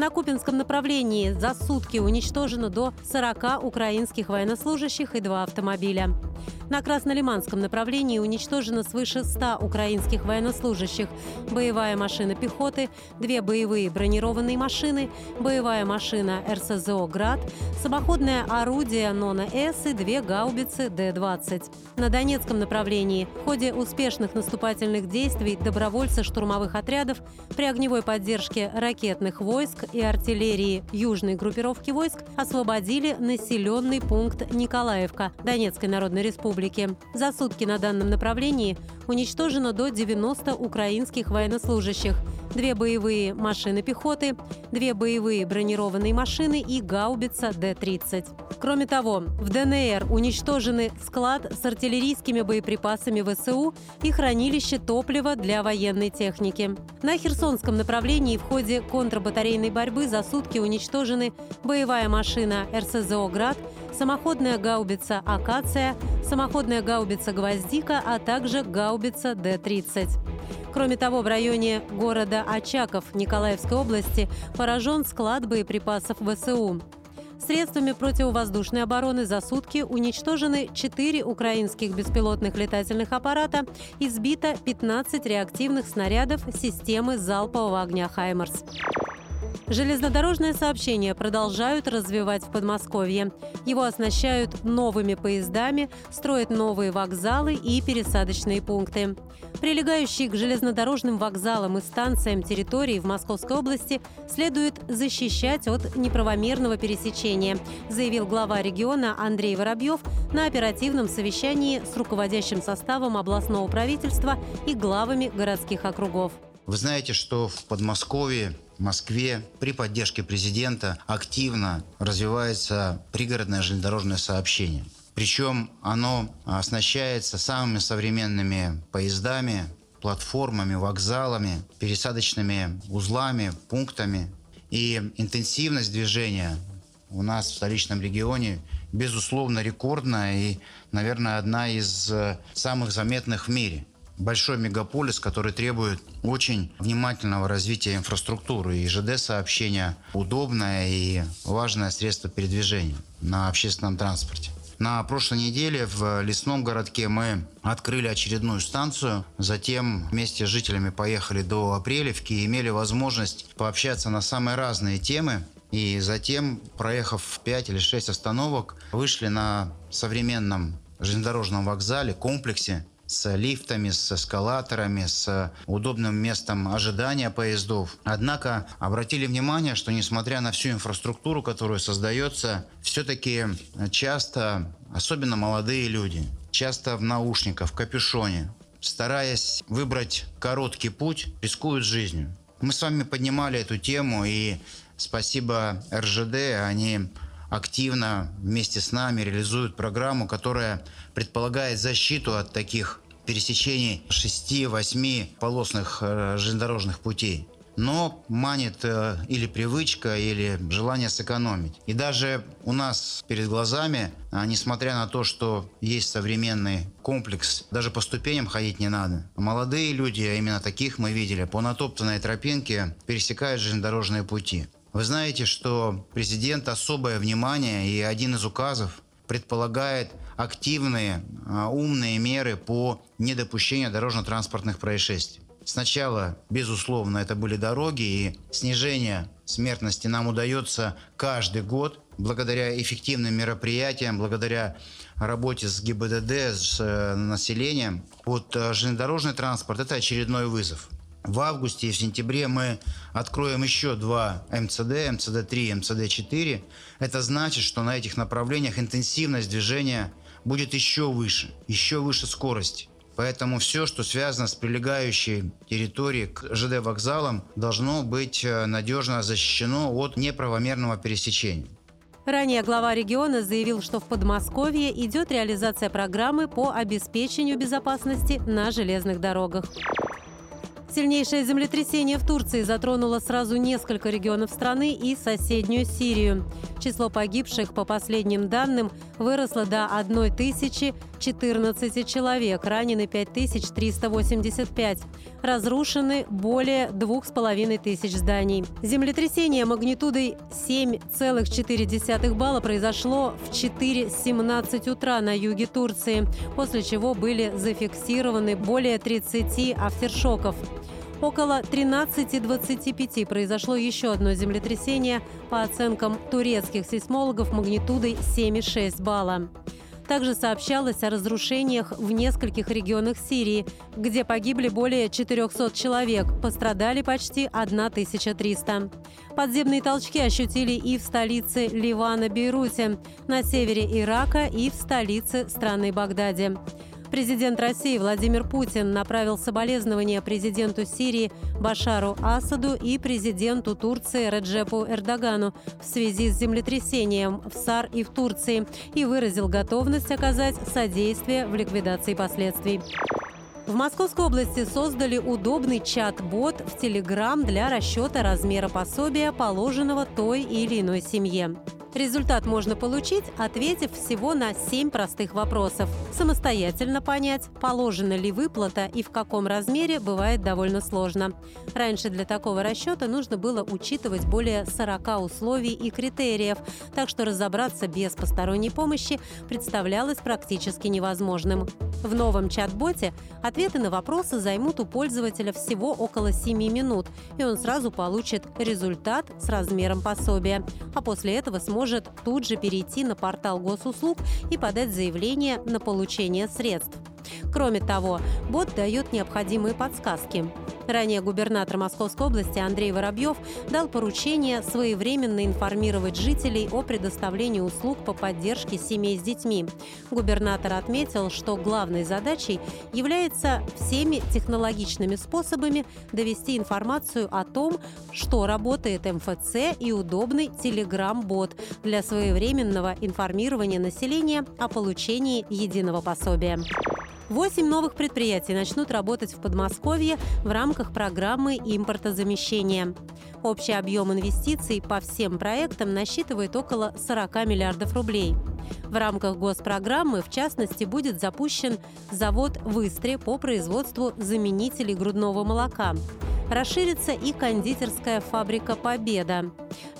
На Купинском направлении за сутки уничтожено до 40 украинских военнослужащих и два автомобиля. На Краснолиманском направлении уничтожено свыше 100 украинских военнослужащих, боевая машина пехоты, две боевые бронированные машины, боевая машина РСЗО «Град», самоходное орудие «Нона-С» и две гаубицы Д-20. На Донецком направлении в ходе успешных наступательных действий добровольцы штурмовых отрядов при огневой поддержке ракетных войск и артиллерии южной группировки войск освободили населенный пункт Николаевка Донецкой Народной Республики республики. За сутки на данном направлении уничтожено до 90 украинских военнослужащих, две боевые машины пехоты, две боевые бронированные машины и гаубица Д-30. Кроме того, в ДНР уничтожены склад с артиллерийскими боеприпасами ВСУ и хранилище топлива для военной техники. На Херсонском направлении в ходе контрбатарейной борьбы за сутки уничтожены боевая машина РСЗО «Град», самоходная гаубица «Акация», самоходная гаубица «Гвоздика», а также гаубица Д-30. Кроме того, в районе города Очаков Николаевской области поражен склад боеприпасов ВСУ. Средствами противовоздушной обороны за сутки уничтожены 4 украинских беспилотных летательных аппарата и сбито 15 реактивных снарядов системы залпового огня «Хаймарс». Железнодорожное сообщение продолжают развивать в Подмосковье. Его оснащают новыми поездами, строят новые вокзалы и пересадочные пункты. Прилегающие к железнодорожным вокзалам и станциям территории в Московской области следует защищать от неправомерного пересечения, заявил глава региона Андрей Воробьев на оперативном совещании с руководящим составом областного правительства и главами городских округов. Вы знаете, что в Подмосковье Москве при поддержке президента активно развивается пригородное железнодорожное сообщение. Причем оно оснащается самыми современными поездами, платформами, вокзалами, пересадочными узлами, пунктами. И интенсивность движения у нас в столичном регионе безусловно рекордная и, наверное, одна из э, самых заметных в мире большой мегаполис, который требует очень внимательного развития инфраструктуры. И ЖД-сообщение удобное и важное средство передвижения на общественном транспорте. На прошлой неделе в лесном городке мы открыли очередную станцию. Затем вместе с жителями поехали до Апрелевки и имели возможность пообщаться на самые разные темы. И затем, проехав 5 или 6 остановок, вышли на современном железнодорожном вокзале, комплексе, с лифтами, с эскалаторами, с удобным местом ожидания поездов. Однако обратили внимание, что несмотря на всю инфраструктуру, которая создается, все-таки часто, особенно молодые люди, часто в наушниках, в капюшоне, стараясь выбрать короткий путь, рискуют жизнью. Мы с вами поднимали эту тему, и спасибо РЖД, они активно вместе с нами реализуют программу, которая предполагает защиту от таких пересечений 6-8 полосных э, железнодорожных путей но манит э, или привычка, или желание сэкономить. И даже у нас перед глазами, а, несмотря на то, что есть современный комплекс, даже по ступеням ходить не надо. Молодые люди, а именно таких мы видели, по натоптанной тропинке пересекают железнодорожные пути. Вы знаете, что президент особое внимание и один из указов предполагает активные, а, умные меры по недопущению дорожно-транспортных происшествий. Сначала, безусловно, это были дороги, и снижение смертности нам удается каждый год благодаря эффективным мероприятиям, благодаря работе с ГИБДД, с э, населением. Вот э, железнодорожный транспорт – это очередной вызов – в августе и в сентябре мы откроем еще два МЦД, МЦД-3 МЦД-4. Это значит, что на этих направлениях интенсивность движения будет еще выше, еще выше скорости. Поэтому все, что связано с прилегающей территорией к ЖД-вокзалам, должно быть э, надежно защищено от неправомерного пересечения. Ранее глава региона заявил, что в Подмосковье идет реализация программы по обеспечению безопасности на железных дорогах. Сильнейшее землетрясение в Турции затронуло сразу несколько регионов страны и соседнюю Сирию. Число погибших, по последним данным, выросло до 1014 человек, ранены 5385. Разрушены более 2500 зданий. Землетрясение магнитудой 7,4 балла произошло в 4.17 утра на юге Турции, после чего были зафиксированы более 30 авторшоков. Около 13.25 произошло еще одно землетрясение по оценкам турецких сейсмологов магнитудой 7,6 балла. Также сообщалось о разрушениях в нескольких регионах Сирии, где погибли более 400 человек, пострадали почти 1300. Подземные толчки ощутили и в столице Ливана Бейруте, на севере Ирака и в столице страны Багдаде. Президент России Владимир Путин направил соболезнования президенту Сирии Башару Асаду и президенту Турции Реджепу Эрдогану в связи с землетрясением в САР и в Турции и выразил готовность оказать содействие в ликвидации последствий. В Московской области создали удобный чат-бот в Телеграм для расчета размера пособия, положенного той или иной семье. Результат можно получить, ответив всего на 7 простых вопросов. Самостоятельно понять, положена ли выплата и в каком размере, бывает довольно сложно. Раньше для такого расчета нужно было учитывать более 40 условий и критериев, так что разобраться без посторонней помощи представлялось практически невозможным. В новом чат-боте ответы на вопросы займут у пользователя всего около 7 минут, и он сразу получит результат с размером пособия. А после этого сможет может тут же перейти на портал госуслуг и подать заявление на получение средств. Кроме того, бот дает необходимые подсказки. Ранее губернатор Московской области Андрей Воробьев дал поручение своевременно информировать жителей о предоставлении услуг по поддержке семей с детьми. Губернатор отметил, что главной задачей является всеми технологичными способами довести информацию о том, что работает МФЦ и удобный Telegram-бот для своевременного информирования населения о получении единого пособия. Восемь новых предприятий начнут работать в Подмосковье в рамках программы импортозамещения. Общий объем инвестиций по всем проектам насчитывает около 40 миллиардов рублей. В рамках госпрограммы, в частности, будет запущен завод в Истре по производству заменителей грудного молока расширится и кондитерская фабрика «Победа».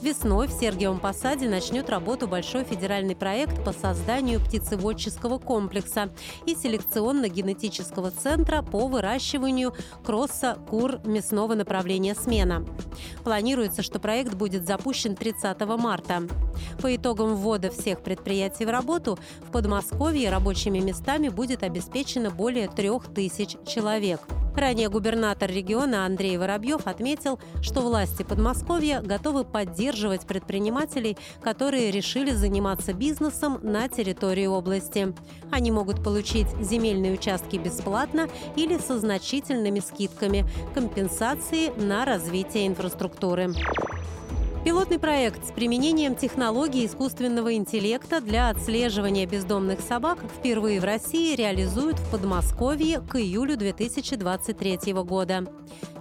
Весной в Сергиевом Посаде начнет работу большой федеральный проект по созданию птицеводческого комплекса и селекционно-генетического центра по выращиванию кросса кур мясного направления «Смена». Планируется, что проект будет запущен 30 марта. По итогам ввода всех предприятий в работу в Подмосковье рабочими местами будет обеспечено более трех тысяч человек. Ранее губернатор региона Андрей Воробьев отметил, что власти Подмосковья готовы поддерживать предпринимателей, которые решили заниматься бизнесом на территории области. Они могут получить земельные участки бесплатно или со значительными скидками, компенсации на развитие инфраструктуры. Пилотный проект с применением технологий искусственного интеллекта для отслеживания бездомных собак впервые в России реализуют в Подмосковье к июлю 2023 года.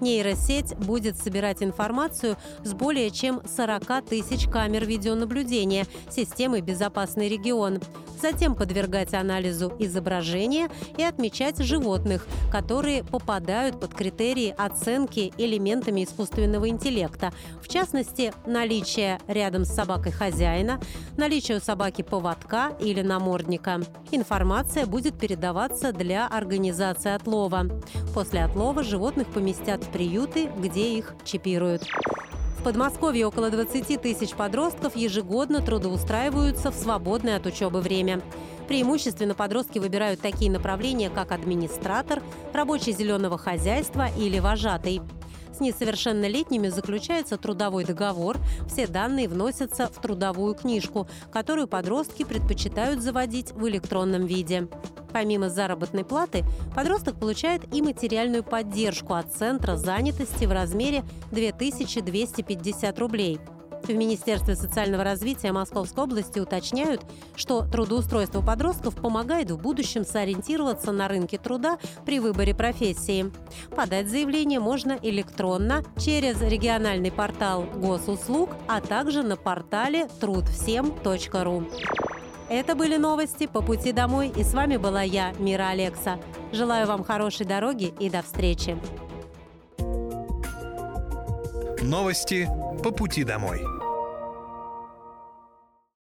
Нейросеть будет собирать информацию с более чем 40 тысяч камер видеонаблюдения системы «Безопасный регион», затем подвергать анализу изображения и отмечать животных, которые попадают под критерии оценки элементами искусственного интеллекта, в частности, наличие рядом с собакой хозяина, наличие у собаки поводка или намордника. Информация будет передаваться для организации отлова. После отлова животных поместят в приюты, где их чипируют. В Подмосковье около 20 тысяч подростков ежегодно трудоустраиваются в свободное от учебы время. Преимущественно подростки выбирают такие направления, как администратор, рабочий зеленого хозяйства или вожатый. С несовершеннолетними заключается трудовой договор, все данные вносятся в трудовую книжку, которую подростки предпочитают заводить в электронном виде. Помимо заработной платы, подросток получает и материальную поддержку от Центра занятости в размере 2250 рублей – В Министерстве социального развития Московской области уточняют, что трудоустройство подростков помогает в будущем сориентироваться на рынке труда при выборе профессии. Подать заявление можно электронно через региональный портал госуслуг, а также на портале трудвсем.ру. Это были новости по пути домой, и с вами была я, Мира Алекса. Желаю вам хорошей дороги и до встречи. Новости по пути домой.